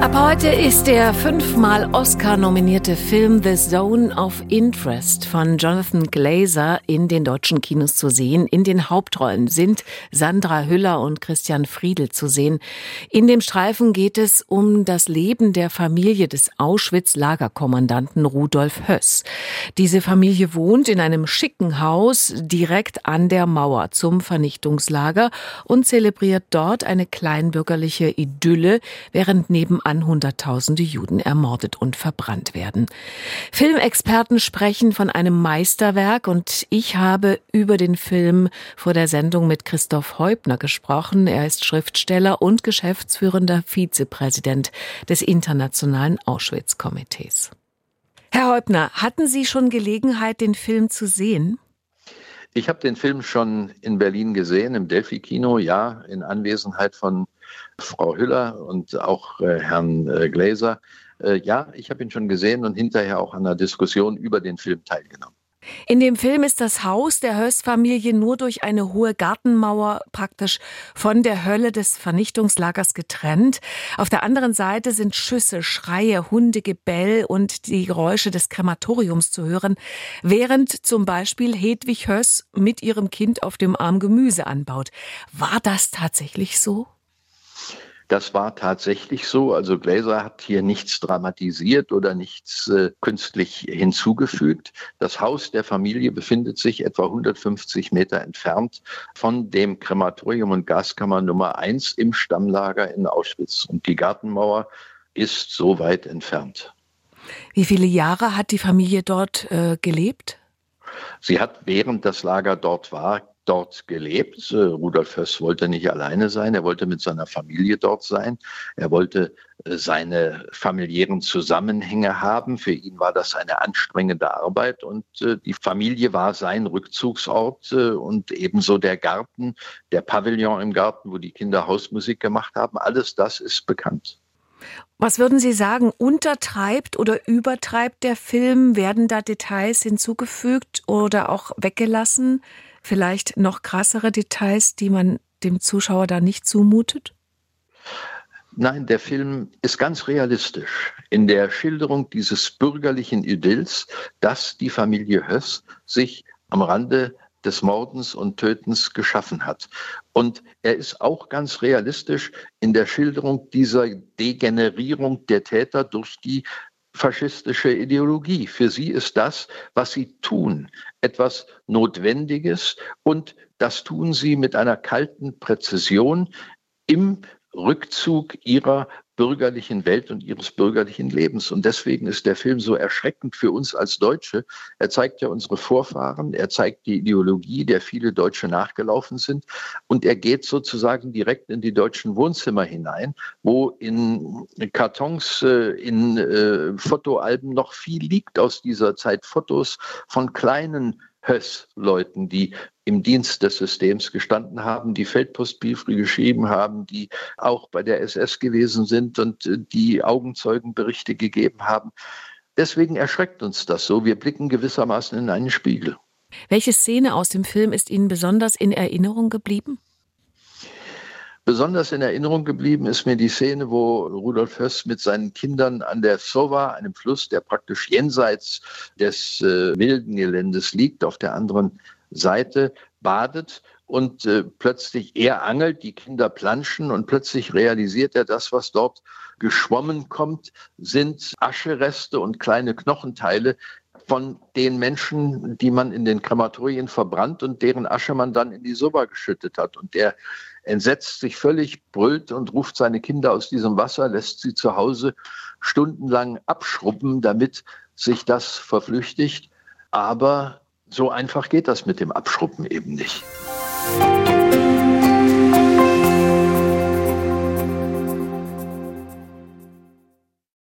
Ab heute ist der fünfmal Oscar-nominierte Film The Zone of Interest von Jonathan Glazer in den deutschen Kinos zu sehen. In den Hauptrollen sind Sandra Hüller und Christian Friedel zu sehen. In dem Streifen geht es um das Leben der Familie des Auschwitz-Lagerkommandanten Rudolf Höss. Diese Familie wohnt in einem schicken Haus direkt an der Mauer zum Vernichtungslager und zelebriert dort eine kleinbürgerliche Idylle, während nebenan an Hunderttausende Juden ermordet und verbrannt werden. Filmexperten sprechen von einem Meisterwerk und ich habe über den Film vor der Sendung mit Christoph Heubner gesprochen. Er ist Schriftsteller und geschäftsführender Vizepräsident des Internationalen Auschwitz-Komitees. Herr Heubner, hatten Sie schon Gelegenheit, den Film zu sehen? Ich habe den Film schon in Berlin gesehen, im Delphi-Kino, ja, in Anwesenheit von Frau Hüller und auch äh, Herrn äh, Gläser. Äh, ja, ich habe ihn schon gesehen und hinterher auch an der Diskussion über den Film teilgenommen. In dem Film ist das Haus der Höss-Familie nur durch eine hohe Gartenmauer praktisch von der Hölle des Vernichtungslagers getrennt. Auf der anderen Seite sind Schüsse, Schreie, Hundegebell und die Geräusche des Krematoriums zu hören, während zum Beispiel Hedwig Höss mit ihrem Kind auf dem Arm Gemüse anbaut. War das tatsächlich so? Das war tatsächlich so. Also Glaser hat hier nichts dramatisiert oder nichts äh, künstlich hinzugefügt. Das Haus der Familie befindet sich etwa 150 Meter entfernt von dem Krematorium und Gaskammer Nummer 1 im Stammlager in Auschwitz. Und die Gartenmauer ist so weit entfernt. Wie viele Jahre hat die Familie dort äh, gelebt? Sie hat, während das Lager dort war, dort gelebt. Äh, Rudolf Höss wollte nicht alleine sein, er wollte mit seiner Familie dort sein. Er wollte äh, seine familiären Zusammenhänge haben. Für ihn war das eine anstrengende Arbeit und äh, die Familie war sein Rückzugsort und ebenso der Garten, der Pavillon im Garten, wo die Kinder Hausmusik gemacht haben. Alles das ist bekannt. Was würden Sie sagen, untertreibt oder übertreibt der Film? Werden da Details hinzugefügt oder auch weggelassen? Vielleicht noch krassere Details, die man dem Zuschauer da nicht zumutet? Nein, der Film ist ganz realistisch in der Schilderung dieses bürgerlichen Idylls, das die Familie Höss sich am Rande des Mordens und Tötens geschaffen hat. Und er ist auch ganz realistisch in der Schilderung dieser Degenerierung der Täter durch die faschistische Ideologie. Für sie ist das, was sie tun, etwas Notwendiges und das tun sie mit einer kalten Präzision im Rückzug ihrer bürgerlichen Welt und ihres bürgerlichen Lebens. Und deswegen ist der Film so erschreckend für uns als Deutsche. Er zeigt ja unsere Vorfahren, er zeigt die Ideologie, der viele Deutsche nachgelaufen sind. Und er geht sozusagen direkt in die deutschen Wohnzimmer hinein, wo in Kartons, äh, in äh, Fotoalben noch viel liegt aus dieser Zeit. Fotos von kleinen Höss-Leuten, die im Dienst des Systems gestanden haben, die Feldpostbriefe geschrieben haben, die auch bei der SS gewesen sind und äh, die Augenzeugenberichte gegeben haben. Deswegen erschreckt uns das so. Wir blicken gewissermaßen in einen Spiegel. Welche Szene aus dem Film ist Ihnen besonders in Erinnerung geblieben? Besonders in Erinnerung geblieben ist mir die Szene, wo Rudolf Höss mit seinen Kindern an der Sova, einem Fluss, der praktisch jenseits des äh, wilden Geländes liegt, auf der anderen Seite badet und äh, plötzlich er angelt, die Kinder planschen und plötzlich realisiert er, das, was dort geschwommen kommt, sind Aschereste und kleine Knochenteile von den Menschen, die man in den Krematorien verbrannt und deren Asche man dann in die Soba geschüttet hat. Und der entsetzt sich völlig, brüllt und ruft seine Kinder aus diesem Wasser, lässt sie zu Hause stundenlang abschrubben, damit sich das verflüchtigt. Aber so einfach geht das mit dem Abschrubben eben nicht.